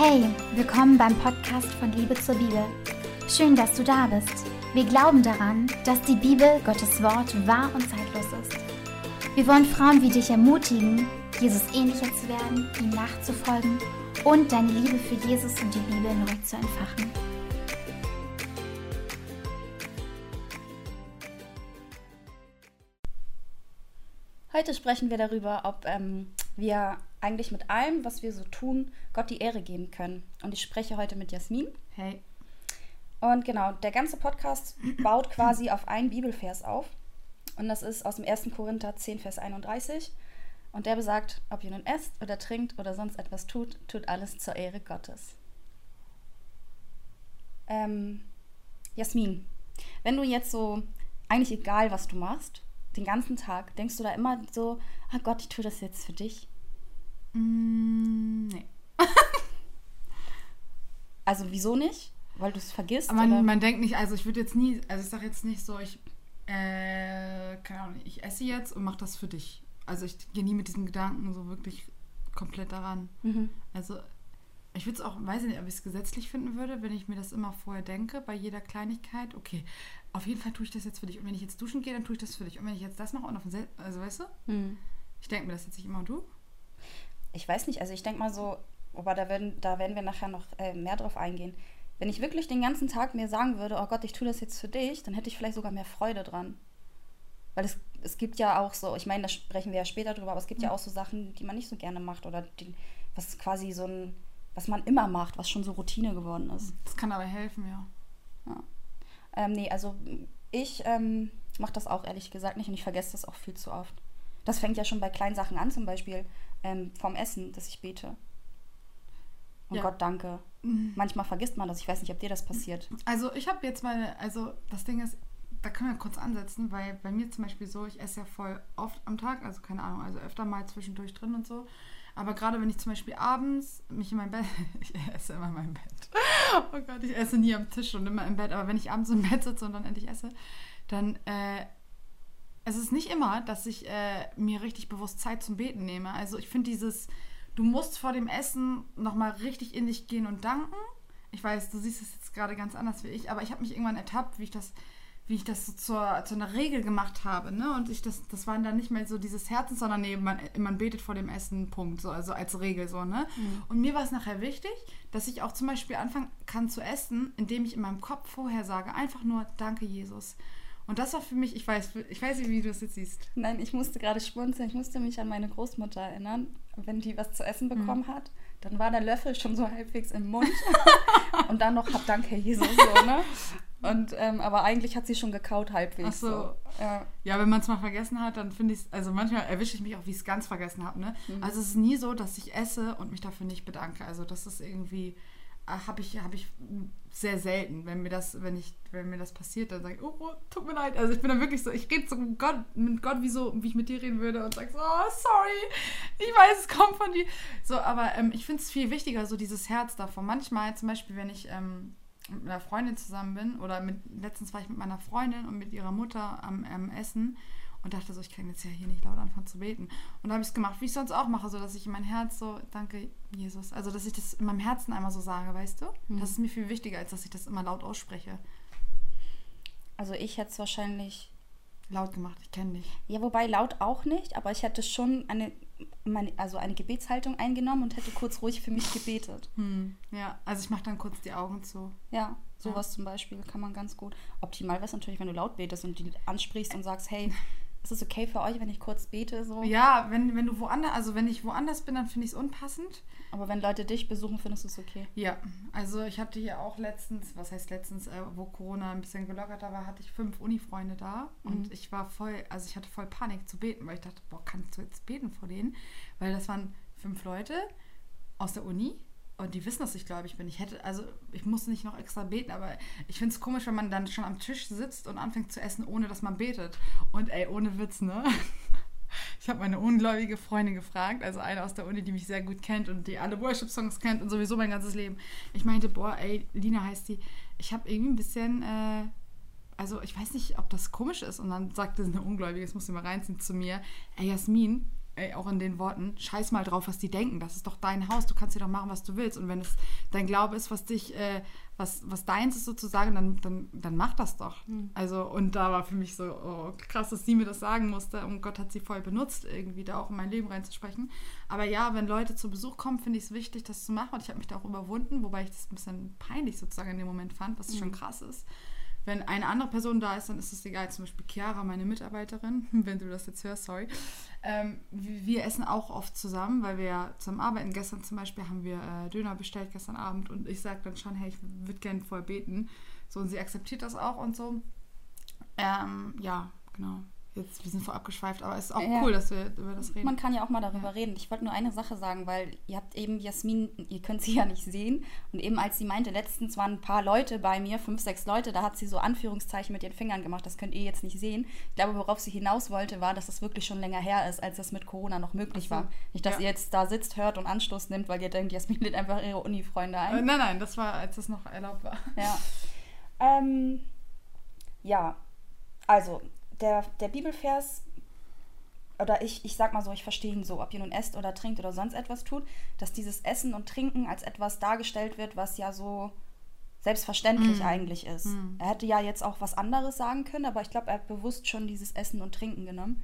Hey, willkommen beim Podcast von Liebe zur Bibel. Schön, dass du da bist. Wir glauben daran, dass die Bibel, Gottes Wort, wahr und zeitlos ist. Wir wollen Frauen wie dich ermutigen, Jesus ähnlicher zu werden, ihm nachzufolgen und deine Liebe für Jesus und die Bibel neu zu entfachen. Heute sprechen wir darüber, ob ähm, wir eigentlich mit allem, was wir so tun, Gott die Ehre geben können. Und ich spreche heute mit Jasmin. Hey. Und genau, der ganze Podcast baut quasi auf einen Bibelvers auf. Und das ist aus dem 1. Korinther 10, Vers 31. Und der besagt, ob ihr nun esst oder trinkt oder sonst etwas tut, tut alles zur Ehre Gottes. Ähm, Jasmin, wenn du jetzt so, eigentlich egal, was du machst, den ganzen Tag, denkst du da immer so, ah Gott, ich tue das jetzt für dich? Mm, nee. Also wieso nicht? Weil du es vergisst? Aber man, man denkt nicht, also ich würde jetzt nie, also ich sage jetzt nicht so, ich, äh, keine Ahnung, ich esse jetzt und mache das für dich. Also ich gehe nie mit diesem Gedanken so wirklich komplett daran. Mhm. Also ich würde es auch, weiß ich nicht, ob ich es gesetzlich finden würde, wenn ich mir das immer vorher denke, bei jeder Kleinigkeit. Okay, auf jeden Fall tue ich das jetzt für dich. Und wenn ich jetzt duschen gehe, dann tue ich das für dich. Und wenn ich jetzt das mache und auf den Sel also weißt du, Hm. ich denke mir das jetzt nicht immer und du? Ich weiß nicht, also ich denke mal so, aber da werden, da werden wir nachher noch äh, mehr drauf eingehen. Wenn ich wirklich den ganzen Tag mir sagen würde, oh Gott, ich tue das jetzt für dich, dann hätte ich vielleicht sogar mehr Freude dran. Weil es, es gibt ja auch so, ich meine, da sprechen wir ja später drüber, aber es gibt ja Mhm. auch so Sachen, die man nicht so gerne macht oder die, was quasi so ein, was man immer macht, was schon so Routine geworden ist. Das kann aber helfen, ja. Ähm, nee, also ich ähm, mache das auch ehrlich gesagt nicht und ich vergesse das auch viel zu oft. Das fängt ja schon bei kleinen Sachen an, zum Beispiel ähm, vom Essen, dass ich bete. Und Ja. Gott danke. Manchmal vergisst man das. Ich weiß nicht, ob dir das passiert. Also ich habe jetzt mal, also das Ding ist, da können wir kurz ansetzen, weil bei mir zum Beispiel so, ich esse ja voll oft am Tag, also keine Ahnung, also öfter mal zwischendurch drin und so. Aber gerade wenn ich zum Beispiel abends mich in mein Bett, ich esse immer in meinem Bett. Oh Gott, ich esse nie am Tisch und immer im Bett. Aber wenn ich abends im Bett sitze und dann endlich esse, dann äh, es ist nicht immer, dass ich äh, mir richtig bewusst Zeit zum Beten nehme. Also ich finde dieses, du musst vor dem Essen nochmal richtig in dich gehen und danken. Ich weiß, du siehst es jetzt gerade ganz anders wie ich, aber ich habe mich irgendwann ertappt, wie ich das, wie ich das so zur, zu einer Regel gemacht habe. Ne? Und ich das, das war dann nicht mehr so dieses Herzens, sondern nee, man, man betet vor dem Essen, Punkt. So, also als Regel so, ne? Und mir war es nachher wichtig, dass ich auch zum Beispiel anfangen kann zu essen, indem ich in meinem Kopf vorher sage, einfach nur Danke, Jesus. Und das war für mich, ich weiß, ich weiß nicht, wie du das jetzt siehst. Nein, ich musste gerade schmunzeln. Ich musste mich an meine Großmutter erinnern. Wenn die was zu essen bekommen hat, dann war der Löffel schon so halbwegs im Mund. und dann noch, hab Dank, Herr Jesus. So, ne? Und, ähm, aber eigentlich hat sie schon gekaut halbwegs. Ach so. Ja. Ja, wenn man es mal vergessen hat, dann finde ich es, also manchmal erwische ich mich auch, wie ich es ganz vergessen habe. Ne? Also es ist nie so, dass ich esse und mich dafür nicht bedanke. Also das ist irgendwie, habe ich, habe ich sehr selten. Wenn mir das, wenn ich, wenn mir das passiert, dann sage ich, oh, oh, tut mir leid. Also ich bin dann wirklich so, ich rede so mit Gott, mit Gott wie so, wie ich mit dir reden würde und sage so, oh, sorry, ich weiß, es kommt von dir. So, aber ähm, ich finde es viel wichtiger, so dieses Herz davon. Manchmal, zum Beispiel, wenn ich ähm, mit einer Freundin zusammen bin oder mit, letztens war ich mit meiner Freundin und mit ihrer Mutter am, am Essen und dachte so, ich kann jetzt ja hier nicht laut anfangen zu beten. Und da habe ich es gemacht, wie ich sonst auch mache, so dass ich in mein Herz so, danke Jesus, also dass ich das in meinem Herzen einmal so sage, weißt du? Das ist mir viel wichtiger, als dass ich das immer laut ausspreche. Also ich hätte es wahrscheinlich, Laut gemacht, ich kenne dich. ja wobei laut auch nicht, aber ich hätte schon eine, meine, also eine Gebetshaltung eingenommen und hätte kurz ruhig für mich gebetet. Hm. Ja, also ich mache dann kurz die Augen zu. Ja, sowas zum Beispiel kann man ganz gut. Optimal wäre es natürlich, wenn du laut betest und die ansprichst und sagst, hey, ist es okay für euch, wenn ich kurz bete? So? Ja, wenn, wenn du woanders, also wenn ich woanders bin, dann finde ich es unpassend. Aber wenn Leute dich besuchen, findest du es okay. Ja, also ich hatte hier auch letztens, was heißt letztens, äh, wo Corona ein bisschen gelockerter war, hatte ich fünf Uni-Freunde da und ich war voll, also ich hatte voll Panik zu beten, weil ich dachte, boah, kannst du jetzt beten vor denen? Weil das waren fünf Leute aus der Uni und die wissen, dass ich gläubig bin. Ich hätte, also ich musste nicht noch extra beten, aber ich finde es komisch, wenn man dann schon am Tisch sitzt und anfängt zu essen, ohne dass man betet. Und ey, ohne Witz, ne? Ich habe meine ungläubige Freundin gefragt, also eine aus der Uni, die mich sehr gut kennt und die alle Worship-Songs kennt und sowieso mein ganzes Leben. Ich meinte, boah, ey, Lina heißt die, ich habe irgendwie ein bisschen, äh, also ich weiß nicht, ob das komisch ist. Und dann sagte eine Ungläubige, das muss ich mal reinziehen zu mir, ey Jasmin, ey, auch in den Worten, scheiß mal drauf, was die denken. Das ist doch dein Haus, du kannst dir doch machen, was du willst. Und wenn es dein Glaube ist, was dich, äh, was, was deins ist sozusagen, dann, dann, dann mach das doch. Mhm. Also, und da war für mich so, oh, krass, dass sie mir das sagen musste. Und Gott hat sie voll benutzt, irgendwie da auch in mein Leben reinzusprechen. Aber ja, wenn Leute zu Besuch kommen, finde ich es wichtig, das zu machen. Und ich habe mich da auch überwunden, wobei ich das ein bisschen peinlich sozusagen in dem Moment fand, was schon krass ist. Wenn eine andere Person da ist, dann ist es egal. Zum Beispiel Chiara, meine Mitarbeiterin, wenn du das jetzt hörst, sorry. Ähm, wir essen auch oft zusammen, weil wir ja zusammen arbeiten. Gestern zum Beispiel haben wir äh, Döner bestellt, gestern Abend. Und ich sage dann schon, hey, ich würde gerne voll beten. So, und sie akzeptiert das auch und so. Ähm, ja, genau. Jetzt, wir sind voll abgeschweift, aber es ist auch Ja. cool, dass wir über das reden. Man kann ja auch mal darüber reden. Ich wollte nur eine Sache sagen, weil ihr habt eben Jasmin, ihr könnt sie ja nicht sehen. Und eben als sie meinte, letztens waren ein paar Leute bei mir, fünf, sechs Leute, da hat sie so Anführungszeichen mit ihren Fingern gemacht. Das könnt ihr jetzt nicht sehen. Ich glaube, worauf sie hinaus wollte, war, dass das wirklich schon länger her ist, als das mit Corona noch möglich so. war. Nicht, dass Ja. ihr jetzt da sitzt, hört und Anstoß nimmt, weil ihr denkt, Jasmin lädt einfach ihre Uni-Freunde äh, ein. nein, nein, das war, als das noch erlaubt war. Ja. Ähm, ja, also der, der Bibelvers, oder ich, ich sag mal so, ich verstehe ihn so, ob ihr nun esst oder trinkt oder sonst etwas tut, dass dieses Essen und Trinken als etwas dargestellt wird, was ja so selbstverständlich Mm. eigentlich ist. Mm. Er hätte ja jetzt auch was anderes sagen können, aber ich glaube, er hat bewusst schon dieses Essen und Trinken genommen.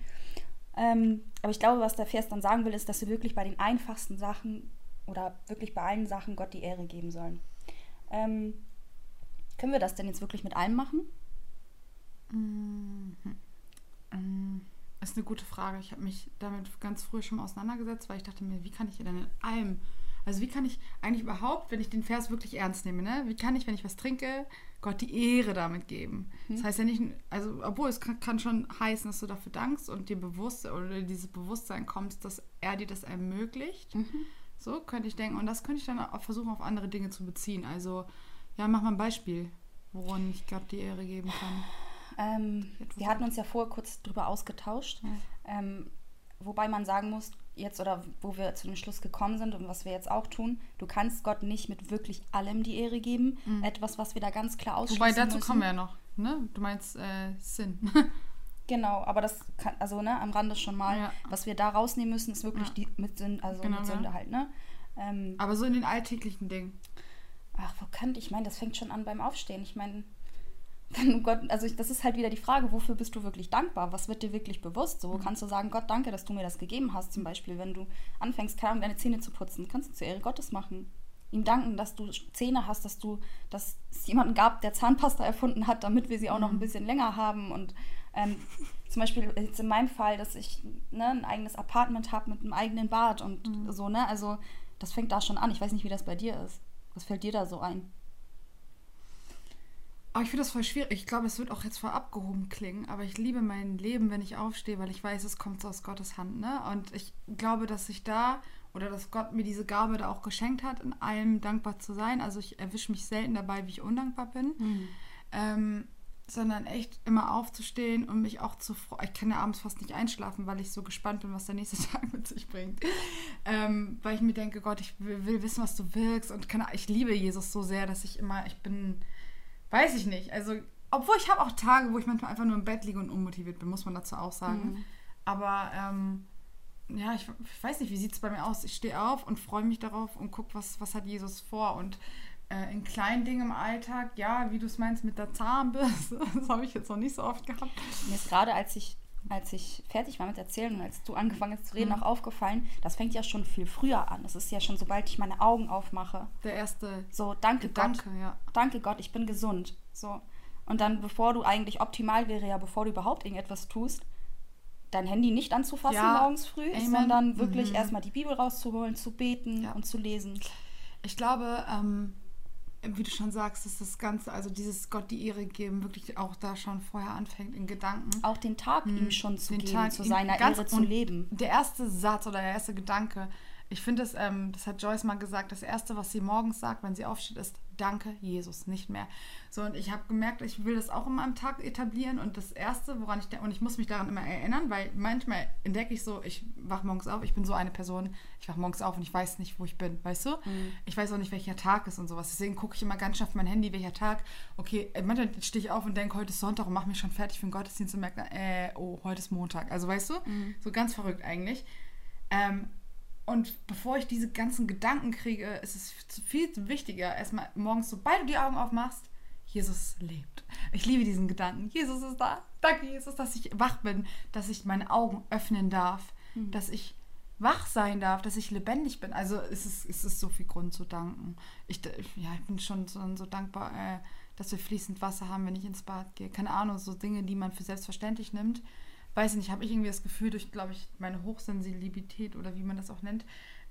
Ähm, aber ich glaube, was der Vers dann sagen will, ist, dass wir wirklich bei den einfachsten Sachen oder wirklich bei allen Sachen Gott die Ehre geben sollen. Ähm, können wir das denn jetzt wirklich mit allem machen? Ähm, ist eine gute Frage. Ich habe mich damit ganz früh schon auseinandergesetzt, weil ich dachte mir, wie kann ich denn in allem, also wie kann ich eigentlich überhaupt, wenn ich den Vers wirklich ernst nehme, ne, wie kann ich, wenn ich was trinke, Gott die Ehre damit geben? Das heißt ja nicht, also obwohl es kann, kann schon heißen, dass du dafür dankst und dir bewusst oder dieses Bewusstsein kommst, dass er dir das ermöglicht. So könnte ich denken. Und das könnte ich dann auch versuchen, auf andere Dinge zu beziehen. Also, ja, mach mal ein Beispiel, woran ich Gott die Ehre geben kann. Ähm, wir hatten uns ja vorher kurz drüber ausgetauscht, ähm, wobei man sagen muss, jetzt oder wo wir zu dem Schluss gekommen sind und was wir jetzt auch tun, du kannst Gott nicht mit wirklich allem die Ehre geben. Etwas, was wir da ganz klar ausschließen Wobei, dazu müssen. kommen wir ja noch. Ne? Du meinst äh, Sinn. Genau, aber das kann, also ne, am Rande schon mal, Ja. was wir da rausnehmen müssen, ist wirklich Ja. die mit Sünde, also Genau, mit ja. Sünde halt, ne? Ähm, Aber so in den alltäglichen Dingen. Ach, wo könnte ich meine, das fängt schon an beim Aufstehen. Ich meine, wenn Gott, also das ist halt wieder die Frage, wofür bist du wirklich dankbar? Was wird dir wirklich bewusst? So kannst du sagen, Gott, danke, dass du mir das gegeben hast. Zum Beispiel, wenn du anfängst, keine Ahnung, deine Zähne zu putzen, kannst du zur Ehre Gottes machen. Ihm danken, dass du Zähne hast, dass du, dass es jemanden gab, der Zahnpasta erfunden hat, damit wir sie auch noch ein bisschen länger haben. Und ähm, zum Beispiel jetzt in meinem Fall, dass ich ne, ein eigenes Apartment habe mit einem eigenen Bad und so, ne? Also das fängt da schon an. Ich weiß nicht, wie das bei dir ist. Was fällt dir da so ein? Aber ich finde das voll schwierig. Ich glaube, es wird auch jetzt voll abgehoben klingen, aber ich liebe mein Leben, wenn ich aufstehe, weil ich weiß, es kommt so aus Gottes Hand. Ne? Und ich glaube, dass ich da oder dass Gott mir diese Gabe da auch geschenkt hat, in allem dankbar zu sein. Also ich erwische mich selten dabei, wie ich undankbar bin. Ähm, sondern echt immer aufzustehen und mich auch zu freuen. Ich kann ja abends fast nicht einschlafen, weil ich so gespannt bin, was der nächste Tag mit sich bringt. Ähm, weil ich mir denke, Gott, ich will, will wissen, was du wirkst. Und kann, ich liebe Jesus so sehr, dass ich immer, ich bin, weiß ich nicht. Also, obwohl ich habe auch Tage, wo ich manchmal einfach nur im Bett liege und unmotiviert bin, muss man dazu auch sagen. Aber ähm, ja, ich, ich weiß nicht, wie sieht es bei mir aus? Ich stehe auf und freue mich darauf und gucke, was, was hat Jesus vor. Und äh, in kleinen Dingen im Alltag, ja, wie du es meinst, mit der Zahnbürste, das habe ich jetzt noch nicht so oft gehabt. Mir ist gerade, als ich, als ich fertig war mit Erzählen und als du angefangen hast zu reden, Mhm. auch aufgefallen, das fängt ja schon viel früher an. Das ist ja schon, sobald ich meine Augen aufmache. Der erste So, danke Gedanke, Gott. ja. Danke Gott, ich bin gesund. So. Und dann, bevor du eigentlich optimal wäre, ja, bevor du überhaupt irgendetwas tust, dein Handy nicht anzufassen Ja, morgens früh, Amen. sondern wirklich Mhm. erstmal die Bibel rauszuholen, zu beten Ja. und zu lesen. Ich glaube, ähm, wie du schon sagst, dass das Ganze, also dieses Gott die Ehre geben, wirklich auch da schon vorher anfängt in Gedanken. Auch den Tag ihm schon zu Mhm. Den geben, Tag zu seiner Ehre zu leben. Der erste Satz oder der erste Gedanke, ich finde es, ähm, das hat Joyce mal gesagt, das erste, was sie morgens sagt, wenn sie aufsteht, ist Danke, Jesus, nicht mehr. So, und ich habe gemerkt, ich will das auch in meinem Tag etablieren und das erste, woran ich, und ich muss mich daran immer erinnern, weil manchmal entdecke ich so, ich wache morgens auf, ich bin so eine Person, ich wache morgens auf und ich weiß nicht, wo ich bin, weißt du? Ich weiß auch nicht, welcher Tag ist und sowas. Deswegen gucke ich immer ganz schnell auf mein Handy, welcher Tag. Okay, äh, manchmal stehe ich auf und denke, heute ist Sonntag und mache mich schon fertig für den Gottesdienst und merke, dann, äh, oh, heute ist Montag. Also weißt du, so ganz verrückt eigentlich. Ähm, und bevor ich diese ganzen Gedanken kriege, ist es viel wichtiger, erstmal morgens, sobald du die Augen aufmachst, Jesus lebt. Ich liebe diesen Gedanken. Jesus ist da. Danke, Jesus, dass ich wach bin, dass ich meine Augen öffnen darf, mhm. dass ich wach sein darf, dass ich lebendig bin. Also es ist, es ist so viel Grund zu danken. Ich, ja, ich bin schon so, so dankbar, äh, dass wir fließend Wasser haben, wenn ich ins Bad gehe. Keine Ahnung, so Dinge, die man für selbstverständlich nimmt. Weiß ich nicht, habe ich irgendwie das Gefühl, durch, glaube ich, meine Hochsensibilität oder wie man das auch nennt,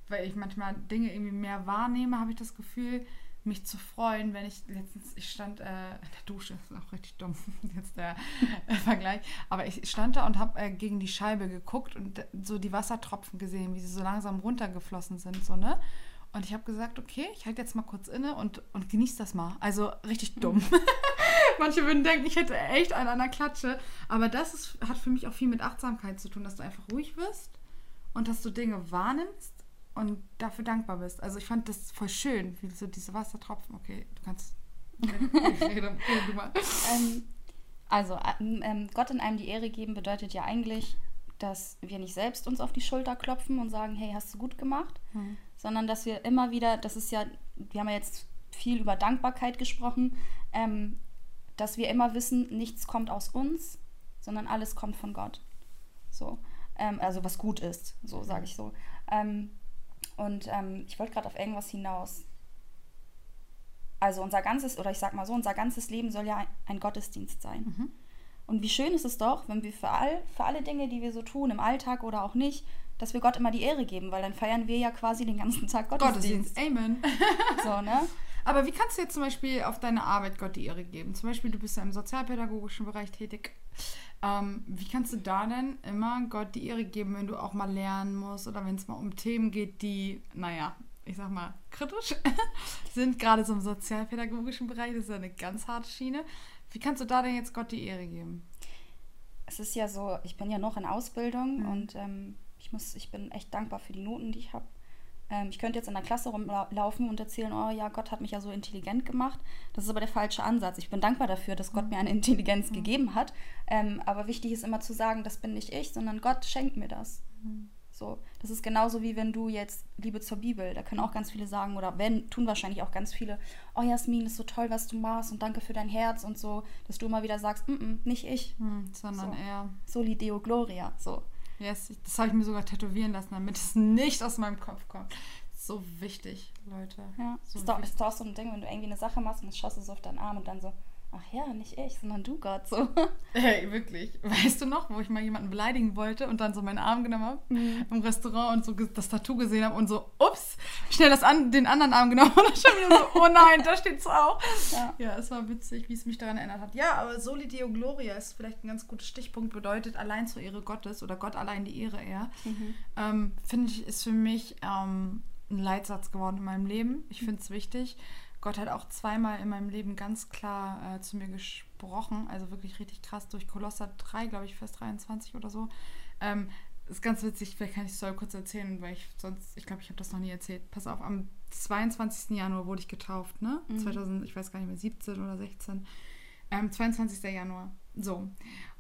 weil ich manchmal Dinge irgendwie mehr wahrnehme, habe ich das Gefühl, mich zu freuen, wenn ich letztens, ich stand äh, in der Dusche, ist auch richtig dumm, jetzt der äh, Vergleich, aber ich stand da und habe äh, gegen die Scheibe geguckt und so die Wassertropfen gesehen, wie sie so langsam runtergeflossen sind, so, ne? Und ich habe gesagt, okay, ich halte jetzt mal kurz inne und, und genieße das mal. Also richtig dumm. Mhm. Manche würden denken, ich hätte echt einen an der Klatsche. Aber das ist, hat für mich auch viel mit Achtsamkeit zu tun, dass du einfach ruhig wirst und dass du Dinge wahrnimmst und dafür dankbar bist. Also ich fand das voll schön, wie so diese Wassertropfen. Okay, du kannst. Ich rede, du mal. Ähm, also ähm, Gott in einem die Ehre geben bedeutet ja eigentlich, dass wir nicht selbst uns auf die Schulter klopfen und sagen, hey, hast du gut gemacht, hm. sondern dass wir immer wieder, das ist ja, wir haben ja jetzt viel über Dankbarkeit gesprochen, ähm, dass wir immer wissen, nichts kommt aus uns, sondern alles kommt von Gott. So, ähm, also was gut ist, so sage ich so. Ähm, und ähm, ich wollte gerade auf irgendwas hinaus. Also unser ganzes, oder ich sag mal so, unser ganzes Leben soll ja ein Gottesdienst sein. Mhm. Und wie schön ist es doch, wenn wir für, all, für alle Dinge, die wir so tun, im Alltag oder auch nicht, dass wir Gott immer die Ehre geben, weil dann feiern wir ja quasi den ganzen Tag Gottesdienst. Gottesdienst, Amen. so, ne? Aber wie kannst du jetzt zum Beispiel auf deine Arbeit Gott die Ehre geben? Zum Beispiel, du bist ja im sozialpädagogischen Bereich tätig. Ähm, wie kannst du da denn immer Gott die Ehre geben, wenn du auch mal lernen musst oder wenn es mal um Themen geht, die, naja, ich sag mal, kritisch sind, gerade so im sozialpädagogischen Bereich, das ist ja eine ganz harte Schiene. Wie kannst du da denn jetzt Gott die Ehre geben? Es ist ja so, ich bin ja noch in Ausbildung mhm. und ähm, ich muss, ich bin echt dankbar für die Noten, die ich habe. Ähm, ich könnte jetzt in der Klasse rumlaufen und erzählen, oh ja, Gott hat mich ja so intelligent gemacht. Das ist aber der falsche Ansatz. Ich bin dankbar dafür, dass Gott mir eine Intelligenz mhm. gegeben hat. Ähm, aber wichtig ist immer zu sagen, das bin nicht ich, sondern Gott schenkt mir das. Mhm. So, das ist genauso wie wenn du jetzt Liebe zur Bibel, da können auch ganz viele sagen oder wenn tun wahrscheinlich auch ganz viele, oh Jasmin, ist so toll, was du machst und danke für dein Herz und so, dass du immer wieder sagst, mm -mm, nicht ich, hm, sondern so. er. Soli Deo Gloria, so. Yes, das habe ich mir sogar tätowieren lassen, damit es nicht aus meinem Kopf kommt. So wichtig, Leute. Ja, so ist, doch, ist doch so ein Ding, wenn du irgendwie eine Sache machst und dann schaust du so auf deinen Arm und dann so, ach ja, nicht ich, sondern du Gott, so. Hey, wirklich. Weißt du noch, wo ich mal jemanden beleidigen wollte und dann so meinen Arm genommen habe mhm. im Restaurant und so das Tattoo gesehen habe und so, ups, schnell das an, den anderen Arm genommen und dann schon wieder so, oh nein, da steht's auch. Ja. ja, es war witzig, wie es mich daran erinnert hat. Ja, aber Soli Deo Gloria ist vielleicht ein ganz guter Stichpunkt, bedeutet allein zur Ehre Gottes oder Gott allein die Ehre eher. Mhm. Ähm, Finde ich, ist für mich ähm, ein Leitsatz geworden in meinem Leben. Ich finde es wichtig. Gott hat auch zweimal in meinem Leben ganz klar äh, zu mir gesprochen, also wirklich richtig krass durch Kolosser 3, glaube ich, Vers 23 oder so. Ähm, ist ganz witzig, vielleicht kann ich es Story kurz erzählen, weil ich sonst, ich glaube, ich habe das noch nie erzählt. Pass auf, am 22. Januar wurde ich getauft, ne? Mhm. 2000, ich weiß gar nicht mehr, 17 oder 16. Ähm, 22. Januar. So.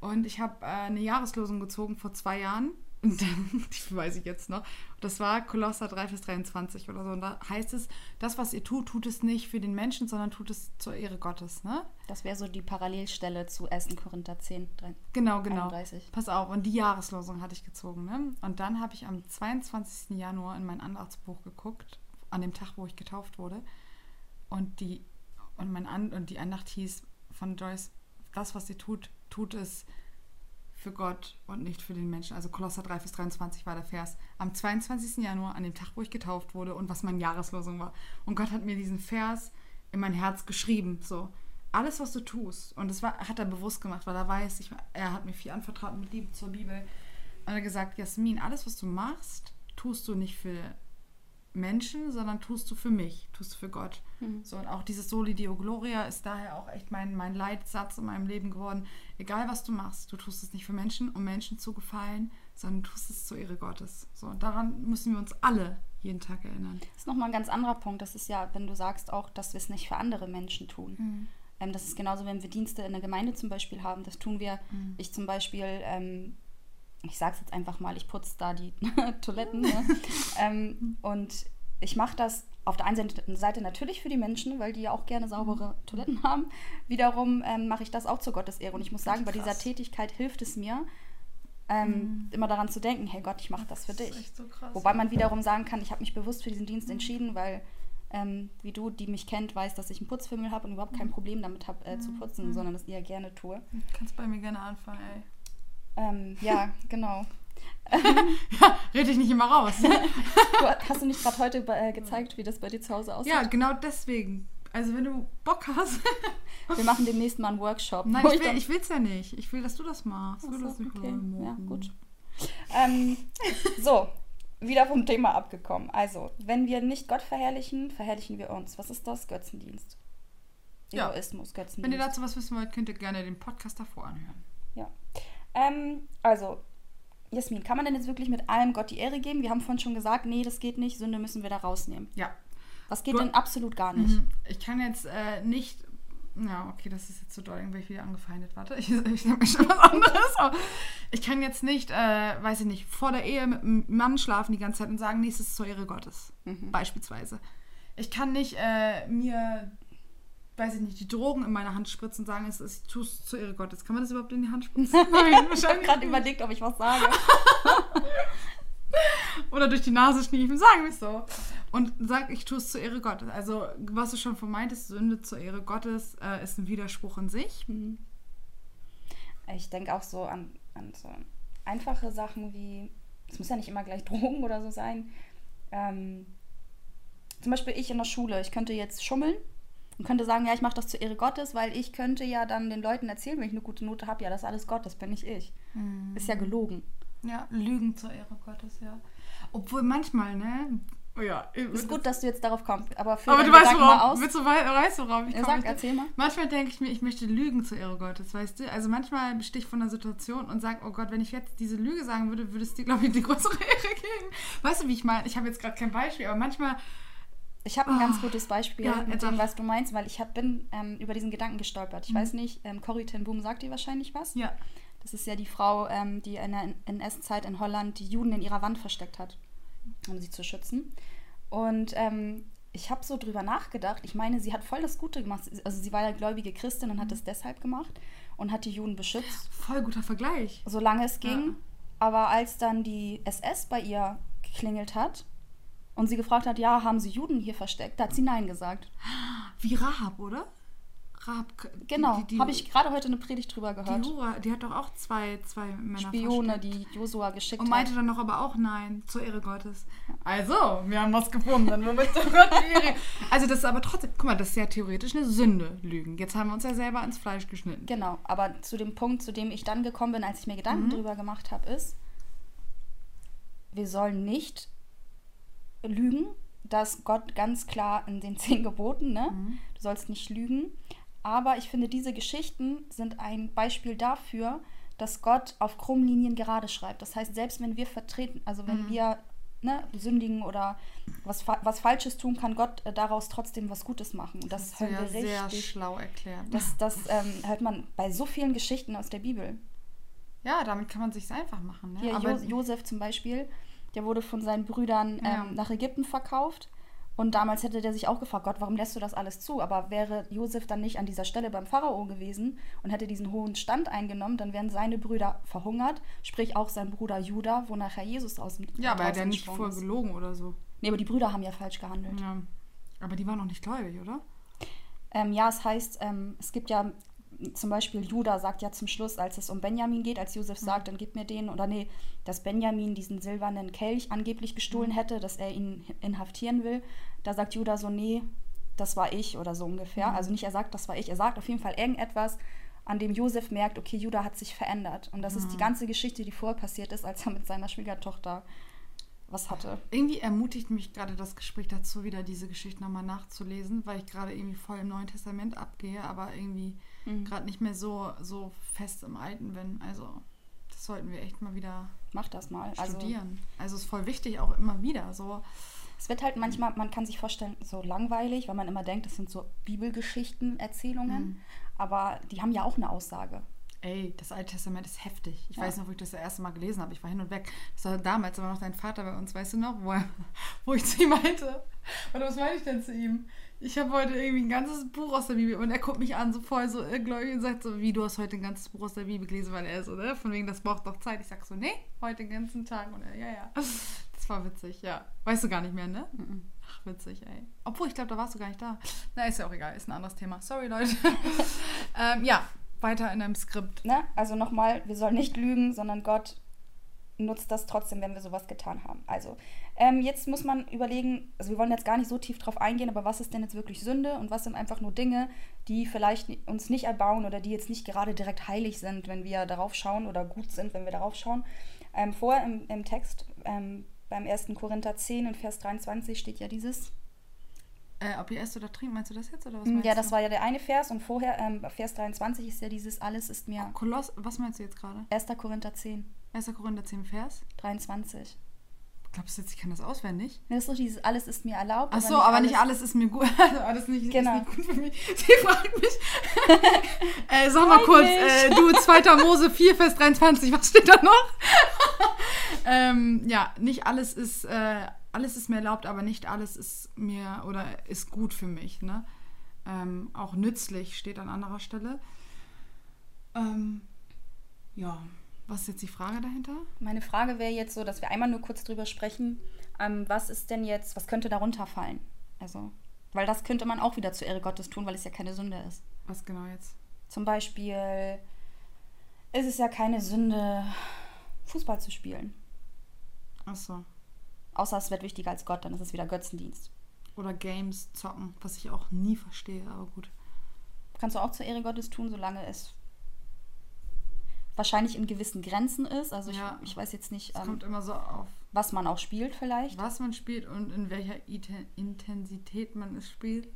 Und ich habe äh, eine Jahreslosung gezogen vor zwei Jahren und dann, die weiß ich jetzt noch, das war Kolosser 3 bis 23 oder so. Und da heißt es, das, was ihr tut, tut es nicht für den Menschen, sondern tut es zur Ehre Gottes. Ne? Das wäre so die Parallelstelle zu 1. Korinther 10, 3, Genau, genau. 31. Pass auf, und die Jahreslosung hatte ich gezogen. Ne? Und dann habe ich am 22. Januar in mein Andachtsbuch geguckt, an dem Tag, wo ich getauft wurde. Und die, und mein An und die Andacht hieß von Joyce, das, was ihr tut, tut es für Gott und nicht für den Menschen. Also Kolosser 3 bis 23 war der Vers. Am 22. Januar, an dem Tag, wo ich getauft wurde und was meine Jahreslosung war. Und Gott hat mir diesen Vers in mein Herz geschrieben. So, alles, was du tust. Und das war, hat er bewusst gemacht, weil er weiß, ich, er hat mir viel anvertraut mit Liebe zur Bibel. Und er hat gesagt, Jasmin, alles, was du machst, tust du nicht für Menschen, sondern tust du für mich, tust du für Gott. Mhm. So, und auch dieses Soli Deo Gloria ist daher auch echt mein, mein Leitsatz in meinem Leben geworden. Egal was du machst, du tust es nicht für Menschen, um Menschen zu gefallen, sondern du tust es zur Ehre Gottes. So, und daran müssen wir uns alle jeden Tag erinnern. Das ist nochmal ein ganz anderer Punkt. Das ist ja, wenn du sagst auch, dass wir es nicht für andere Menschen tun. Mhm. Ähm, das ist genauso, wenn wir Dienste in der Gemeinde zum Beispiel haben. Das tun wir. Mhm. Ich zum Beispiel ähm, ich sag's jetzt einfach mal, ich putze da die Toiletten. Ne? ähm, und ich mache das auf der einen Seite natürlich für die Menschen, weil die ja auch gerne saubere Toiletten haben. Wiederum ähm, mache ich das auch zur Gottesehre. Und ich muss sagen, bei dieser Tätigkeit hilft es mir, ähm, mhm. immer daran zu denken, hey Gott, ich mache das für dich. Das so krass, Wobei man wiederum sagen kann, ich habe mich bewusst für diesen Dienst entschieden, weil ähm, wie du, die mich kennt, weiß, dass ich einen Putzfimmel habe und überhaupt kein mhm. Problem damit habe, äh, zu mhm. putzen, mhm. sondern das eher gerne tue. Du kannst bei mir gerne anfangen, ey. Ähm, ja, genau. ja, rede ich nicht immer raus. du, hast du nicht gerade heute äh, gezeigt, wie das bei dir zu Hause aussieht? Ja, genau deswegen. Also wenn du Bock hast. Wir machen demnächst mal einen Workshop. Nein, ich, will, ich will's ja nicht. Ich will, dass du das machst. So, das okay. Ja, gut. Ähm, so, wieder vom Thema abgekommen. Also, wenn wir nicht Gott verherrlichen, verherrlichen wir uns. Was ist das? Götzendienst. Ja. Egoismus, Götzendienst. Wenn ihr dazu was wissen wollt, könnt ihr gerne den Podcast davor anhören. Ja. Ähm, also, Jasmin, kann man denn jetzt wirklich mit allem Gott die Ehre geben? Wir haben vorhin schon gesagt, nee, das geht nicht, Sünde müssen wir da rausnehmen. Ja. Was geht du, denn absolut gar nicht? Mhm. Ich kann jetzt äh, nicht. Ja, okay, das ist jetzt zu so doll, irgendwie wieder angefeindet. Warte, ich, ich mir schon was anderes. Aber ich kann jetzt nicht, äh, weiß ich nicht, vor der Ehe mit einem Mann schlafen die ganze Zeit und sagen, nee, es ist zur Ehre Gottes. Mhm. Beispielsweise. Ich kann nicht äh, mir weiß ich nicht, die Drogen in meine Hand spritzen und sagen, es ist es zur Ehre Gottes. Kann man das überhaupt in die Hand spritzen? Nein, ich habe gerade überlegt, ob ich was sage. Oder durch die Nase schniefen, sagen wir es so. Und sag, ich tue es zur Ehre Gottes. Also, was du schon vermeintest, Sünde zur Ehre Gottes äh, ist ein Widerspruch in sich. Mhm. Ich denke auch so an, an so einfache Sachen wie, es muss ja nicht immer gleich Drogen oder so sein. Ähm, zum Beispiel ich in der Schule, ich könnte jetzt schummeln und könnte sagen, ja, ich mache das zur Ehre Gottes, weil ich könnte ja dann den Leuten erzählen, wenn ich eine gute Note habe, ja, das ist alles Gott, das bin nicht ich. Mhm. Ist ja gelogen. Ja, Lügen zur Ehre Gottes, ja. Obwohl manchmal, ne? Oh ja, ist gut, dass du jetzt darauf kommst, aber für aber du weißt, worauf, aus. Willst du, weißt, worauf ich ja, sag, erzähl mal. Manchmal denke ich mir, ich möchte lügen zur Ehre Gottes, weißt du? Also manchmal bestehe ich von einer Situation und sage, oh Gott, wenn ich jetzt diese Lüge sagen würde, würde es dir, glaube ich, die größere Ehre geben. Weißt du, wie ich meine? Ich habe jetzt gerade kein Beispiel, aber manchmal ich habe ein oh, ganz gutes Beispiel ja, mit dem, was du meinst, weil ich hab, bin ähm, über diesen Gedanken gestolpert. Ich mhm. weiß nicht, ähm, Corrie ten Boom sagt dir wahrscheinlich was. Ja. Das ist ja die Frau, ähm, die in der NS-Zeit in Holland die Juden in ihrer Wand versteckt hat, um sie zu schützen. Und ähm, ich habe so drüber nachgedacht. Ich meine, sie hat voll das Gute gemacht. Also sie war ja gläubige Christin und hat das deshalb gemacht und hat die Juden beschützt. Voll guter Vergleich. Solange es ging. Ja. Aber als dann die SS bei ihr geklingelt hat und sie gefragt hat, ja, haben sie Juden hier versteckt? Da hat sie Nein gesagt. Wie Rahab, oder? Rahab. Genau, habe ich gerade heute eine Predigt drüber gehört. Die, Hura, die hat doch auch zwei, zwei Männer Spione, versteckt. die Josua geschickt hat. Und meinte hat. dann noch aber auch Nein, zur Ehre Gottes. Also, wir haben was gefunden, womit. Also das ist aber trotzdem, guck mal, das ist ja theoretisch eine Sünde, Lügen. Jetzt haben wir uns ja selber ins Fleisch geschnitten. Genau, aber zu dem Punkt, zu dem ich dann gekommen bin, als ich mir Gedanken mhm. drüber gemacht habe, ist, wir sollen nicht lügen. Das Gott ganz klar in den zehn Geboten, ne? Mhm. Du sollst nicht lügen. Aber ich finde, diese Geschichten sind ein Beispiel dafür, dass Gott auf krummen Linien gerade schreibt. Das heißt, selbst wenn wir vertreten, also wenn mhm. wir ne, sündigen oder was, was Falsches tun, kann Gott äh, daraus trotzdem was Gutes machen. Und das, das hören wir sehr richtig. schlau erklärt. Das, das ähm, hört man bei so vielen Geschichten aus der Bibel. Ja, damit kann man sich einfach machen. Ne? Hier, Aber jo Josef zum Beispiel, der wurde von seinen Brüdern ähm, ja. nach Ägypten verkauft. Und damals hätte der sich auch gefragt, Gott, warum lässt du das alles zu? Aber wäre Josef dann nicht an dieser Stelle beim Pharao gewesen und hätte diesen hohen Stand eingenommen, dann wären seine Brüder verhungert, sprich auch sein Bruder Judah, wo nachher Jesus aus dem Ja, aber er hat ja nicht vorher gelogen oder so. Nee, aber die Brüder haben ja falsch gehandelt. Ja. Aber die waren noch nicht gläubig, oder? Ähm, ja, es heißt, ähm, es gibt ja zum Beispiel Judah sagt ja zum Schluss, als es um Benjamin geht, als Josef mhm. sagt, dann gib mir den, oder nee, dass Benjamin diesen silbernen Kelch angeblich gestohlen mhm. hätte, dass er ihn inhaftieren will. Da sagt Judah so, nee, das war ich oder so ungefähr. Mhm. Also nicht er sagt, das war ich, er sagt auf jeden Fall irgendetwas, an dem Josef merkt, okay, Judah hat sich verändert. Und das ist die mhm. ganze Geschichte, die vorher passiert ist, als er mit seiner Schwiegertochter was hatte. Irgendwie ermutigt mich gerade das Gespräch dazu, wieder diese Geschichte nochmal nachzulesen, weil ich gerade irgendwie voll im Neuen Testament abgehe, aber irgendwie mhm. gerade nicht mehr so, so fest im Alten bin. Also das sollten wir echt mal wieder Mach das mal. Also studieren. Also, also ist voll wichtig, auch immer wieder. So. Es wird halt manchmal, man kann sich vorstellen, so langweilig, weil man immer denkt, das sind so Bibelgeschichten, Erzählungen. Mhm. Aber die haben ja auch eine Aussage. Ey, das Alte Testament ist heftig. Ich Ja. weiß noch, wo ich das, das erste Mal gelesen habe. Ich war hin und weg. Das war damals, da war noch dein Vater bei uns, weißt du noch, wo, er, wo ich zu ihm meinte. Warte, was meine ich denn zu ihm? Ich habe heute irgendwie ein ganzes Buch aus der Bibel und er guckt mich an, so voll so irrgläubig und sagt so, wie du hast heute ein ganzes Buch aus der Bibel gelesen, weil er so, ne? Von wegen, das braucht doch Zeit. Ich sag so, nee, heute den ganzen Tag. Und er, ja, ja. Das war witzig, ja. Weißt du gar nicht mehr, ne? Mhm. Ach, witzig, ey. Obwohl, ich glaube, da warst du gar nicht da. Na, ist ja auch egal, ist ein anderes Thema. Sorry, Leute. ähm, ja, weiter in einem Skript. Ne? Also nochmal, wir sollen nicht lügen, sondern Gott nutzt das trotzdem, wenn wir sowas getan haben. Also, ähm, jetzt muss man überlegen, also wir wollen jetzt gar nicht so tief drauf eingehen, aber was ist denn jetzt wirklich Sünde und was sind einfach nur Dinge, die vielleicht uns nicht erbauen oder die jetzt nicht gerade direkt heilig sind, wenn wir darauf schauen oder gut sind, wenn wir darauf schauen. Ähm, vorher im, im Text, ähm, beim 1. Korinther 10 in Vers 23 steht ja dieses. Äh, ob ihr esst oder trinkt, meinst du das jetzt? Oder was meinst Ja, das du? war ja der eine Vers und vorher, ähm, Vers 23 ist ja dieses, alles ist mir. Koloss, was meinst du jetzt gerade? 1. Korinther 10, 1. Korinther 10 Vers? 23. Glaubst du jetzt, ich kann das auswendig? Das ist doch dieses, alles ist mir erlaubt. Ach so, aber nicht alles ist mir gut. Also alles nicht, Genau. ist nicht gut für mich. Sie fragt mich. äh, sag mal kurz, äh, du 2. Mose 4, Vers 23, was steht da noch? ähm, ja, nicht alles ist, äh, alles ist mir erlaubt, aber nicht alles ist mir oder ist gut für mich. Ne? Ähm, auch nützlich steht an anderer Stelle. Ähm, ja, was ist jetzt die Frage dahinter? Meine Frage wäre jetzt so, dass wir einmal nur kurz drüber sprechen, ähm, was ist denn jetzt, was könnte darunter fallen? Also, weil das könnte man auch wieder zur Ehre Gottes tun, weil es ja keine Sünde ist. Was genau jetzt? Zum Beispiel ist es ja keine Sünde, Fußball zu spielen. Ach so. Außer es wird wichtiger als Gott, dann ist es wieder Götzendienst. Oder Games zocken, was ich auch nie verstehe, aber gut. Kannst du auch zur Ehre Gottes tun, solange es wahrscheinlich in gewissen Grenzen ist. Also ich, Ja. ich weiß jetzt nicht, ähm, kommt immer so auf, was man auch spielt vielleicht. was man spielt und in welcher Ite- Intensität man es spielt.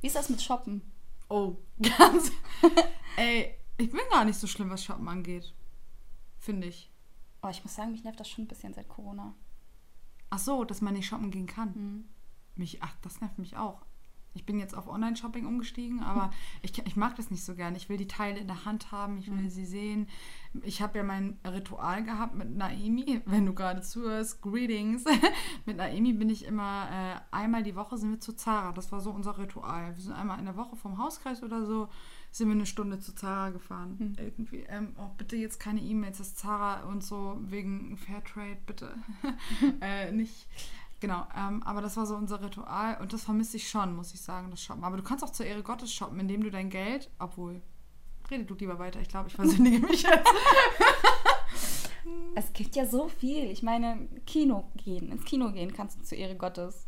Wie ist das mit Shoppen? Oh, ganz. Ey, ich bin gar nicht so schlimm, was Shoppen angeht. Finde ich. Oh, ich muss sagen, mich nervt das schon ein bisschen seit Corona. Ach so, dass man nicht shoppen gehen kann. Hm. Mich, ach, das nervt mich auch. Ich bin jetzt auf Online-Shopping umgestiegen, aber ich, ich mag das nicht so gern. Ich will die Teile in der Hand haben, ich will Mhm. sie sehen. Ich habe ja mein Ritual gehabt mit Naimi, wenn du gerade zuhörst, Greetings. mit Naimi bin ich immer, äh, einmal die Woche sind wir zu Zara. Das war so unser Ritual. Wir sind einmal in der Woche vom Hauskreis oder so, sind wir eine Stunde zu Zara gefahren. Mhm. Irgendwie. Ähm, oh, bitte jetzt keine E-Mails, das Zara und so wegen Fairtrade, bitte. äh, nicht. Genau, ähm, aber das war so unser Ritual und das vermisse ich schon, muss ich sagen, das Shoppen. Aber du kannst auch zur Ehre Gottes shoppen, indem du dein Geld, obwohl, rede du lieber weiter, ich glaube, ich versündige mich jetzt. Es gibt ja so viel. Ich meine, Kino gehen. Ins Kino gehen kannst du zur Ehre Gottes.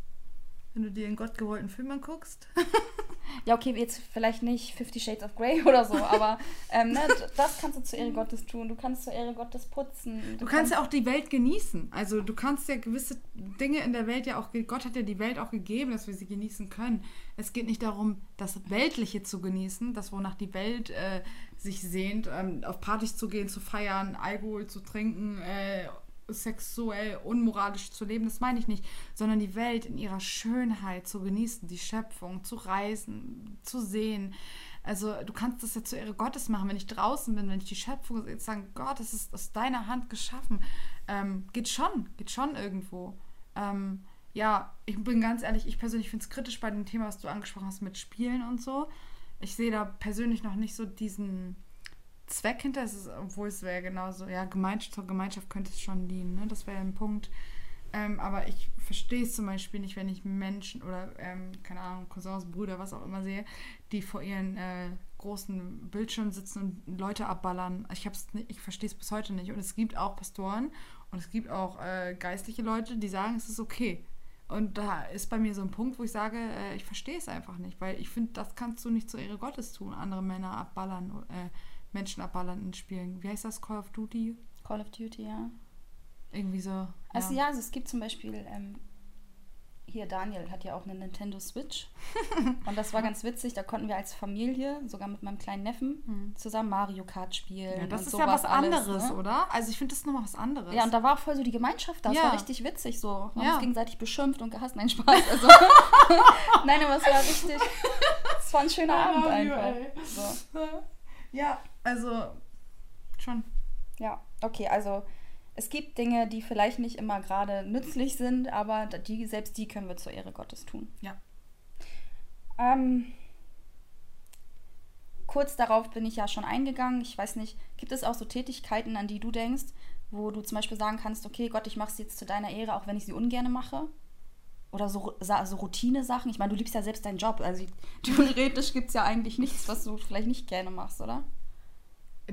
Wenn du dir einen gottgewollten Film anguckst. Ja, okay, jetzt vielleicht nicht Fifty Shades of Grey oder so, aber ähm, ne, das kannst du zur Ehre Gottes tun. Du kannst zur Ehre Gottes putzen. Du kannst ja auch die Welt genießen. Also du kannst ja gewisse Dinge in der Welt ja auch, Gott hat ja die Welt auch gegeben, dass wir sie genießen können. Es geht nicht darum, das Weltliche zu genießen, das wonach die Welt äh, sich sehnt, ähm, auf Partys zu gehen, zu feiern, Alkohol zu trinken, äh, sexuell, unmoralisch zu leben, das meine ich nicht, sondern die Welt in ihrer Schönheit zu genießen, die Schöpfung, zu reisen, zu sehen. Also du kannst das ja zur Ehre Gottes machen, wenn ich draußen bin, wenn ich die Schöpfung sehe, sagen, Gott, das ist aus deiner Hand geschaffen. Ähm, geht schon, geht schon irgendwo. Ähm, ja, ich bin ganz ehrlich, ich persönlich finde es kritisch bei dem Thema, was du angesprochen hast mit Spielen und so. Ich sehe da persönlich noch nicht so diesen Zweck hinter, es ist, obwohl es wäre genauso, ja, Gemeinschaft, zur Gemeinschaft könnte es schon dienen, ne? Das wäre ein Punkt. Ähm, aber ich verstehe es zum Beispiel nicht, wenn ich Menschen oder, ähm, keine Ahnung, Cousins, Brüder, was auch immer sehe, die vor ihren äh, großen Bildschirmen sitzen und Leute abballern. Ich, ich verstehe es bis heute nicht. Und es gibt auch Pastoren und es gibt auch äh, geistliche Leute, die sagen, es ist okay. Und da ist bei mir so ein Punkt, wo ich sage, äh, ich verstehe es einfach nicht, weil ich finde, das kannst du nicht zur Ehre Gottes tun, andere Männer abballern, äh, Menschen abballern in Spielen. Wie heißt das? Call of Duty? Call of Duty, ja. Irgendwie so. Also ja, also es gibt zum Beispiel, ähm, hier Daniel hat ja auch eine Nintendo Switch. und das war ganz witzig, da konnten wir als Familie, sogar mit meinem kleinen Neffen, Hm. zusammen Mario Kart spielen. Ja, das ist ja was anderes, alles, ne? oder? Also ich finde das nochmal was anderes. Ja, und da war auch voll so die Gemeinschaft da. Das Ja. war richtig witzig so. Wir haben Ja. uns gegenseitig beschimpft und gehasst. Nein, Spaß. Also, Nein, aber es war richtig. Es war ein schöner Abend einfach. So. Ja, also schon. Ja, okay, also es gibt Dinge, die vielleicht nicht immer gerade nützlich sind, aber die, selbst die können wir zur Ehre Gottes tun. Ja. Ähm, kurz darauf bin ich ja schon eingegangen. Ich weiß nicht, gibt es auch so Tätigkeiten, an die du denkst, wo du zum Beispiel sagen kannst, okay, Gott, ich mache sie jetzt zu deiner Ehre, auch wenn ich sie ungern mache? Oder so, so Routine-Sachen? Ich meine, du liebst ja selbst deinen Job. Also theoretisch gibt es ja eigentlich nichts, was du vielleicht nicht gerne machst, oder?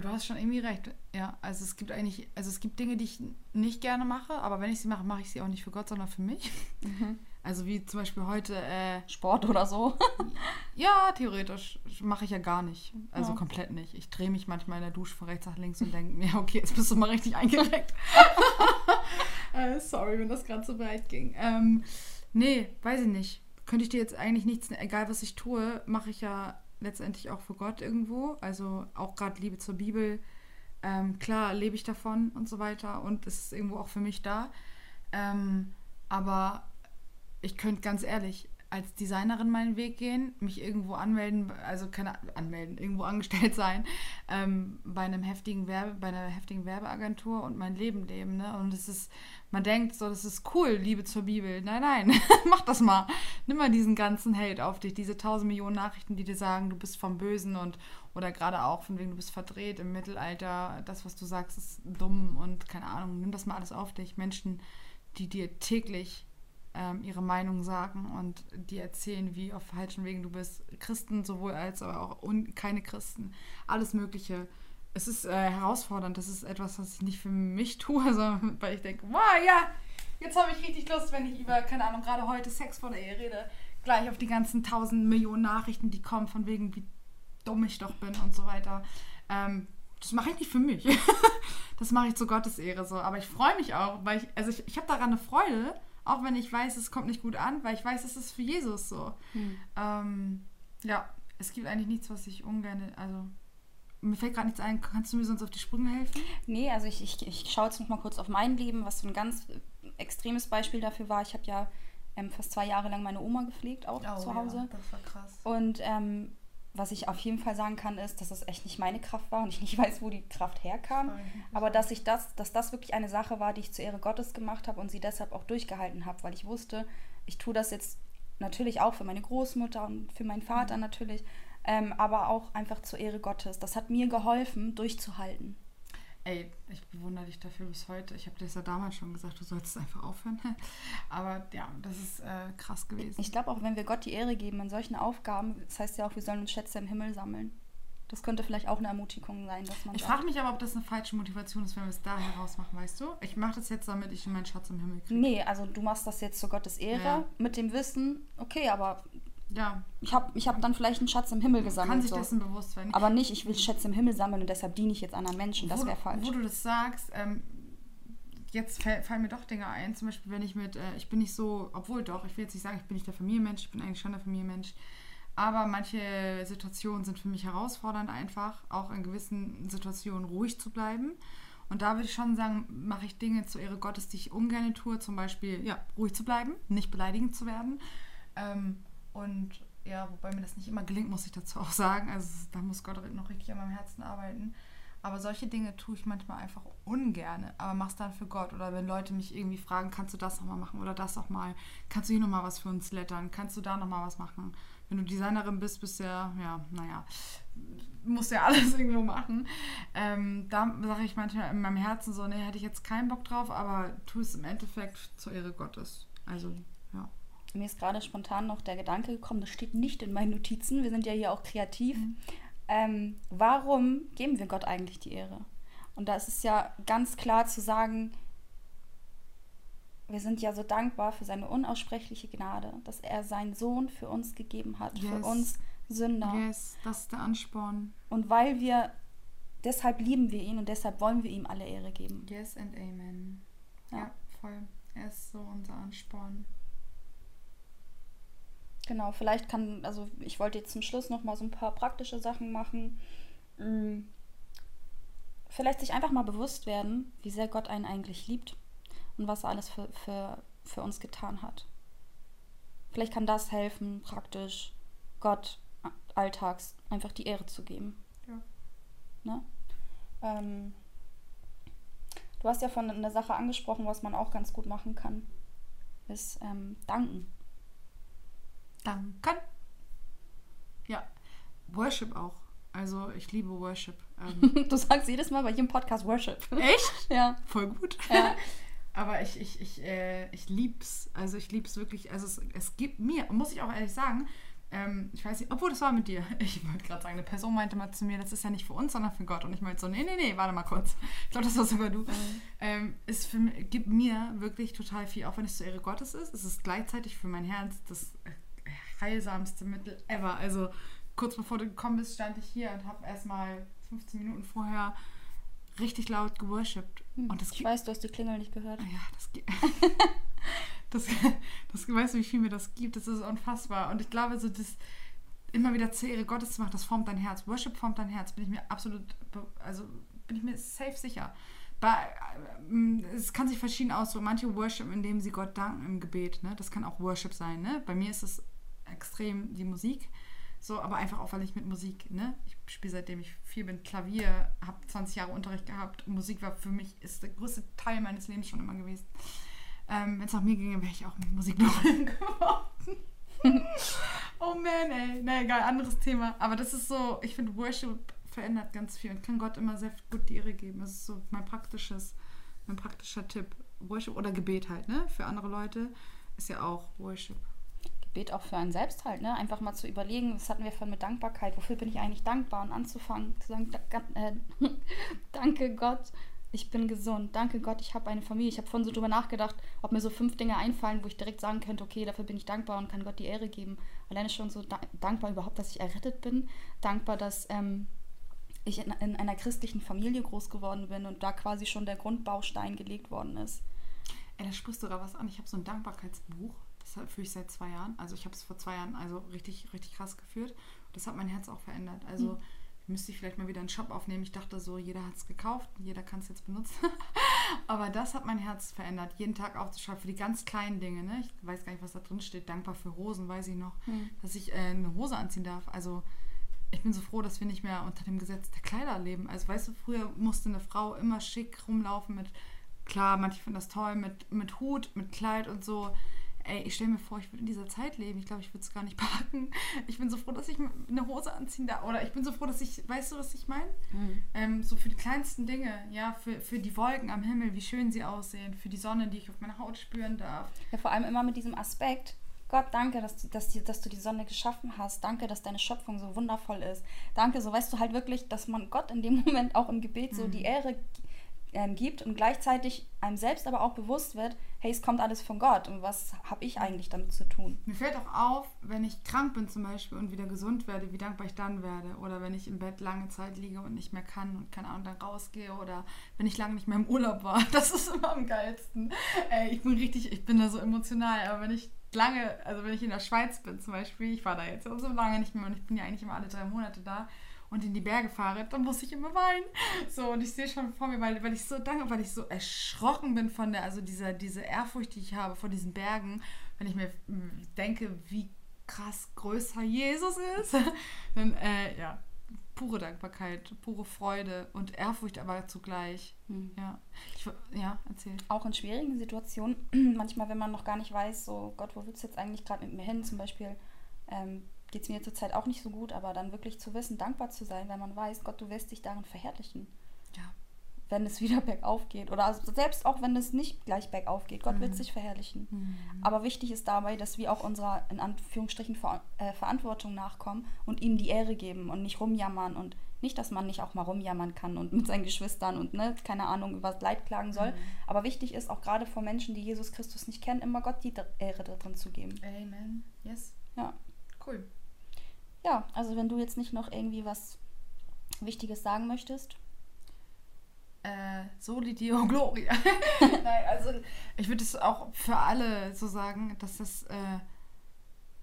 Du hast schon irgendwie recht. Ja, also es gibt eigentlich, also es gibt Dinge, die ich nicht gerne mache, aber wenn ich sie mache, mache ich sie auch nicht für Gott, sondern für mich. Mhm. Also wie zum Beispiel heute äh, Sport oder so. ja, theoretisch mache ich ja gar nicht. Also ja. komplett nicht. Ich drehe mich manchmal in der Dusche von rechts nach links und denke mir, okay, jetzt bist du mal richtig eingedeckt. äh, sorry, wenn das gerade so weit ging. Ähm, nee, weiß ich nicht. Könnte ich dir jetzt eigentlich nichts, egal was ich tue, mache ich ja letztendlich auch für Gott irgendwo. Also auch gerade Liebe zur Bibel. Ähm, klar lebe ich davon und so weiter und es ist irgendwo auch für mich da. Ähm, aber ich könnte ganz ehrlich als Designerin meinen Weg gehen, mich irgendwo anmelden, also keine anmelden, irgendwo angestellt sein, ähm, bei einem heftigen Werbe, bei einer heftigen Werbeagentur und mein Leben leben. Ne? Und es ist, man denkt so, das ist cool, Liebe zur Bibel. Nein, nein, mach das mal. Nimm mal diesen ganzen Hate auf dich, diese tausend Millionen Nachrichten, die dir sagen, du bist vom Bösen und oder gerade auch von wegen, du bist verdreht im Mittelalter, das, was du sagst, ist dumm und keine Ahnung, nimm das mal alles auf dich. Menschen, die dir täglich ähm, ihre Meinung sagen und die erzählen, wie auf falschen Wegen du bist. Christen sowohl als aber auch keine Christen. Alles Mögliche. Es ist äh, herausfordernd. Das ist etwas, was ich nicht für mich tue, sondern weil ich denke, wow, ja, jetzt habe ich richtig Lust, wenn ich über, keine Ahnung, gerade heute Sex vor der Ehe rede, gleich auf die ganzen tausend Millionen Nachrichten, die kommen, von wegen, wie dumm ich doch bin und so weiter. Ähm, das mache ich nicht für mich. das mache ich zu Gottes Ehre so. Aber ich freue mich auch, weil ich, also ich, ich habe daran eine Freude, auch wenn ich weiß, es kommt nicht gut an, weil ich weiß, es ist für Jesus so. Hm. Ähm, ja, es gibt eigentlich nichts, was ich ungern, also mir fällt gerade nichts ein. Kannst du mir sonst auf die Sprünge helfen? Nee, also ich, ich, ich schaue jetzt noch mal kurz auf mein Leben, was so ein ganz extremes Beispiel dafür war. Ich habe ja ähm, fast zwei Jahre lang meine Oma gepflegt, auch oh, zu Hause. Ja, das war krass. Und ähm, was ich auf jeden Fall sagen kann, ist, dass es echt nicht meine Kraft war und ich nicht weiß, wo die Kraft herkam. Aber dass ich das, dass das wirklich eine Sache war, die ich zur Ehre Gottes gemacht habe und sie deshalb auch durchgehalten habe, weil ich wusste, ich tue das jetzt natürlich auch für meine Großmutter und für meinen Vater mhm. natürlich, ähm, aber auch einfach zur Ehre Gottes. Das hat mir geholfen, durchzuhalten. Ey, ich bewundere dich dafür bis heute. Ich habe dir das ja damals schon gesagt, du sollst einfach aufhören. Aber ja, das ist äh, krass gewesen. Ich glaube auch, wenn wir Gott die Ehre geben in solchen Aufgaben, das heißt ja auch, wir sollen uns Schätze im Himmel sammeln. Das könnte vielleicht auch eine Ermutigung sein, dass man. Ich frage mich aber, ob das eine falsche Motivation ist, wenn wir es da herausmachen, weißt du? Ich mache das jetzt, damit ich meinen Schatz im Himmel kriege. Nee, also du machst das jetzt zu Gottes Ehre ja. mit dem Wissen, okay, aber ja. Ich habe ich hab dann vielleicht einen Schatz im Himmel gesammelt. Kann sich so. dessen bewusst sein. Aber nicht, ich will Schätze im Himmel sammeln und deshalb diene ich jetzt anderen Menschen. Das wäre falsch. Wo du das sagst, ähm, jetzt fallen mir doch Dinge ein. Zum Beispiel, wenn ich mit, äh, ich bin nicht so, obwohl doch, ich will jetzt nicht sagen, ich bin nicht der Familienmensch, ich bin eigentlich schon der Familienmensch. Aber manche Situationen sind für mich herausfordernd einfach, auch in gewissen Situationen ruhig zu bleiben. Und da würde ich schon sagen, mache ich Dinge zur Ehre Gottes, die ich ungern tue. Zum Beispiel, ja, ruhig zu bleiben, nicht beleidigend zu werden. Ähm, und ja, wobei mir das nicht immer gelingt, muss ich dazu auch sagen. Also da muss Gott noch richtig an meinem Herzen arbeiten. Aber solche Dinge tue ich manchmal einfach ungern, aber mach's dann für Gott. Oder wenn Leute mich irgendwie fragen, kannst du das nochmal machen oder das nochmal? Kannst du hier nochmal was für uns lettern? Kannst du da nochmal was machen? Wenn du Designerin bist, bist du ja, ja, naja, musst ja alles irgendwo machen. Ähm, da sage ich manchmal in meinem Herzen so, nee, hätte ich jetzt keinen Bock drauf, aber tu es im Endeffekt zur Ehre Gottes. Also mir ist gerade spontan noch der Gedanke gekommen, das steht nicht in meinen Notizen, wir sind ja hier auch kreativ. Mhm. Ähm, warum geben wir Gott eigentlich die Ehre? Und da ist es ja ganz klar zu sagen, wir sind ja so dankbar für seine unaussprechliche Gnade, dass er seinen Sohn für uns gegeben hat, yes. für uns Sünder. Yes, das ist der Ansporn. Und weil wir, deshalb lieben wir ihn und deshalb wollen wir ihm alle Ehre geben. Yes and Amen. Ja, ja voll. Er ist so unser Ansporn. Genau, vielleicht kann, also ich wollte jetzt zum Schluss noch mal so ein paar praktische Sachen machen. Hm. Vielleicht sich einfach mal bewusst werden, wie sehr Gott einen eigentlich liebt und was er alles für, für, für uns getan hat. Vielleicht kann das helfen, praktisch Gott alltags einfach die Ehre zu geben. Ja. Ne? Ähm, Du hast ja von einer Sache angesprochen, was man auch ganz gut machen kann. Ist ähm, danken. Danken. Ja. Worship auch. Also ich liebe Worship. Ähm, Du sagst jedes Mal bei jedem Podcast Worship. echt? ja. Voll gut. Ja. Aber ich, ich, ich, äh, ich lieb's. Also ich lieb's wirklich. Also es, es gibt mir, muss ich auch ehrlich sagen, ähm, ich weiß nicht, obwohl das war mit dir. Ich wollte gerade sagen, eine Person meinte mal zu mir, das ist ja nicht für uns, sondern für Gott. Und ich meinte so, nee, nee, nee, warte mal kurz. Ich glaube, das war sogar du. Ähm, es für, gibt mir wirklich total viel, auch wenn es zur Ehre Gottes ist. Es ist gleichzeitig für mein Herz das heilsamste Mittel ever. Also kurz bevor du gekommen bist, stand ich hier und habe erstmal 15 Minuten vorher richtig laut geworshipped. Und das Ich weiß, du hast die Klingel nicht gehört. ja, das gibt. das, das weißt du, wie viel mir das gibt. Das ist unfassbar. Und ich glaube, so das immer wieder zur Ehre Gottes zu machen, das formt dein Herz. Worship formt dein Herz, bin ich mir absolut, also bin ich mir safe sicher. Bei, ähm, es kann sich verschieden ausdrücken. Manche worship, indem sie Gott danken im Gebet. Ne? Das kann auch Worship sein. Ne? Bei mir ist es extrem die Musik. So, aber einfach auch, weil ich mit Musik, ne? Ich spiele seitdem ich vier bin Klavier, habe 20 Jahre Unterricht gehabt. Und Musik war für mich, ist der größte Teil meines Lebens schon immer gewesen. Ähm, Wenn es nach mir ginge, wäre ich auch mit Musik geworden. oh man, ey. Na egal, anderes Thema. Aber das ist so, ich finde, Worship verändert ganz viel und kann Gott immer sehr gut die Ehre geben. Das ist so mein praktisches, mein praktischer Tipp. Worship oder Gebet halt, ne? Für andere Leute ist ja auch Worship. Gebet auch für einen selbst halt, ne? Einfach mal zu überlegen, was hatten wir von mit Dankbarkeit, wofür bin ich eigentlich dankbar und anzufangen, zu sagen, da, äh, danke Gott, ich bin gesund, danke Gott, ich habe eine Familie. Ich habe vorhin so drüber nachgedacht, ob mir so fünf Dinge einfallen, wo ich direkt sagen könnte, okay, dafür bin ich dankbar und kann Gott die Ehre geben. Alleine schon so da dankbar überhaupt, dass ich errettet bin, dankbar, dass ähm, ich in, in einer christlichen Familie groß geworden bin und da quasi schon der Grundbaustein gelegt worden ist. Ey, da sprichst du gerade was an. Ich habe so ein Dankbarkeitsbuch. Das führe ich seit zwei Jahren. Also ich habe es vor zwei Jahren also richtig, richtig krass geführt. Das hat mein Herz auch verändert. Also müsste ich vielleicht mal wieder einen Shop aufnehmen. Ich dachte so, jeder hat es gekauft, jeder kann es jetzt benutzen. Aber das hat mein Herz verändert. Jeden Tag aufzuschreiben für die ganz kleinen Dinge. Ne? Ich weiß gar nicht, was da drin steht. Dankbar für Hosen, weiß ich noch. Dass ich äh, eine Hose anziehen darf. Also ich bin so froh, dass wir nicht mehr unter dem Gesetz der Kleider leben. Also weißt du, früher musste eine Frau immer schick rumlaufen mit, klar, manche finden das toll, mit, mit Hut, mit Kleid und so. Ey, ich stelle mir vor, ich würde in dieser Zeit leben. Ich glaube, ich würde es gar nicht packen. Ich bin so froh, dass ich eine Hose anziehen darf. Oder ich bin so froh, dass ich, weißt du, was ich meine? Ähm, so für die kleinsten Dinge, ja, für, für die Wolken am Himmel, wie schön sie aussehen, für die Sonne, die ich auf meiner Haut spüren darf. Ja, vor allem immer mit diesem Aspekt. Gott, danke, dass, du- dass, die, dass du die Sonne geschaffen hast. Danke, dass deine Schöpfung so wundervoll ist. Danke, so weißt du halt wirklich, dass man Gott in dem Moment auch im Gebet so die Ehre ähm, gibt und gleichzeitig einem selbst aber auch bewusst wird, hey, es kommt alles von Gott und was habe ich eigentlich damit zu tun? Mir fällt auch auf, wenn ich krank bin zum Beispiel und wieder gesund werde, wie dankbar ich dann werde. Oder wenn ich im Bett lange Zeit liege und nicht mehr kann und keine Ahnung, dann rausgehe. Oder wenn ich lange nicht mehr im Urlaub war. Das ist immer am geilsten. Ey, ich bin richtig, ich bin da so emotional. Aber wenn ich lange, also wenn ich in der Schweiz bin zum Beispiel, ich war da jetzt so lange nicht mehr und ich bin ja eigentlich immer alle drei Monate da und in die Berge fahre, dann muss ich immer weinen. So, und ich sehe schon vor mir, weil, weil ich so danke, weil ich so erschrocken bin von der, also dieser, diese Ehrfurcht, die ich habe vor diesen Bergen, wenn ich mir mm, denke, wie krass größer Jesus ist, dann, äh, ja, pure Dankbarkeit, pure Freude und Ehrfurcht aber zugleich. Ja, ich, ja, erzähl. Auch in schwierigen Situationen, manchmal, wenn man noch gar nicht weiß, so Gott, wo willst du jetzt eigentlich gerade mit mir hin? Zum Beispiel ähm, geht es mir zurzeit auch nicht so gut, aber dann wirklich zu wissen, dankbar zu sein, wenn man weiß, Gott, du wirst dich darin verherrlichen. Ja. wenn es wieder bergauf geht. Oder also selbst auch wenn es nicht gleich bergauf geht. Gott wird sich verherrlichen. Aber wichtig ist dabei, dass wir auch unserer, in Anführungsstrichen, Ver äh, Verantwortung nachkommen und ihm die Ehre geben und nicht rumjammern. Und nicht, dass man nicht auch mal rumjammern kann und mit seinen Geschwistern und ne, keine Ahnung, über das Leid klagen soll. Aber wichtig ist auch gerade vor Menschen, die Jesus Christus nicht kennen, immer Gott die Ehre darin zu geben. Amen. Yes. Ja. Cool. Ja, also wenn du jetzt nicht noch irgendwie was Wichtiges sagen möchtest. äh, Soli Dio Gloria. Nein, also ich würde es auch für alle so sagen, dass das äh,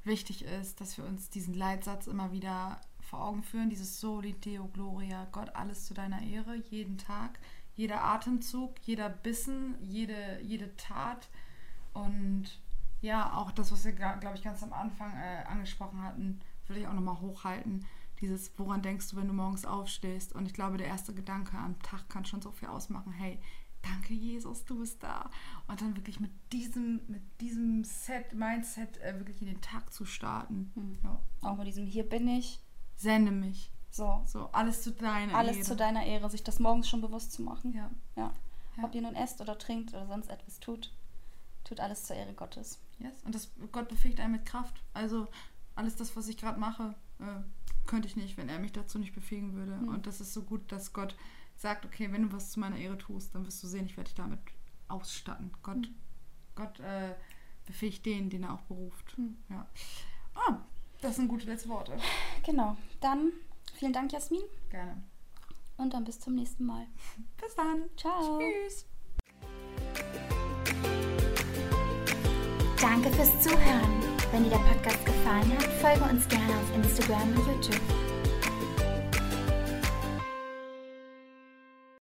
wichtig ist, dass wir uns diesen Leitsatz immer wieder vor Augen führen, dieses Soli Deo Gloria, Gott, alles zu deiner Ehre, jeden Tag, jeder Atemzug, jeder Bissen, jede, jede Tat und ja, auch das, was wir, glaube ich, ganz am Anfang äh, angesprochen hatten, würde ich auch nochmal hochhalten. Dieses, woran denkst du, wenn du morgens aufstehst? Und ich glaube, der erste Gedanke am Tag kann schon so viel ausmachen. Hey, danke Jesus, du bist da. Und dann wirklich mit diesem, mit diesem Set, Mindset äh, wirklich in den Tag zu starten. Mhm. Ja. Auch mit diesem Hier bin ich. Sende mich. So. So, alles zu deiner Alles Ehre. zu deiner Ehre, sich das morgens schon bewusst zu machen. Ja. Ja. Ja. Ob ihr nun esst oder trinkt oder sonst etwas tut, tut alles zur Ehre Gottes. Yes. Und das, Gott befähigt einen mit Kraft. Also alles das, was ich gerade mache, äh, könnte ich nicht, wenn er mich dazu nicht befähigen würde. Mhm. Und das ist so gut, dass Gott sagt, okay, wenn du was zu meiner Ehre tust, dann wirst du sehen, ich werde dich damit ausstatten. Gott, Mhm. Gott äh, befähigt den, den er auch beruft. Mhm. Ja. Ah, das sind gute letzte Worte. Genau. Dann vielen Dank, Jasmin. Gerne. Und dann bis zum nächsten Mal. Bis dann. Ciao. Tschüss. Danke fürs Zuhören. Wenn dir der Podcast gefallen hat, folge uns gerne auf Instagram und YouTube.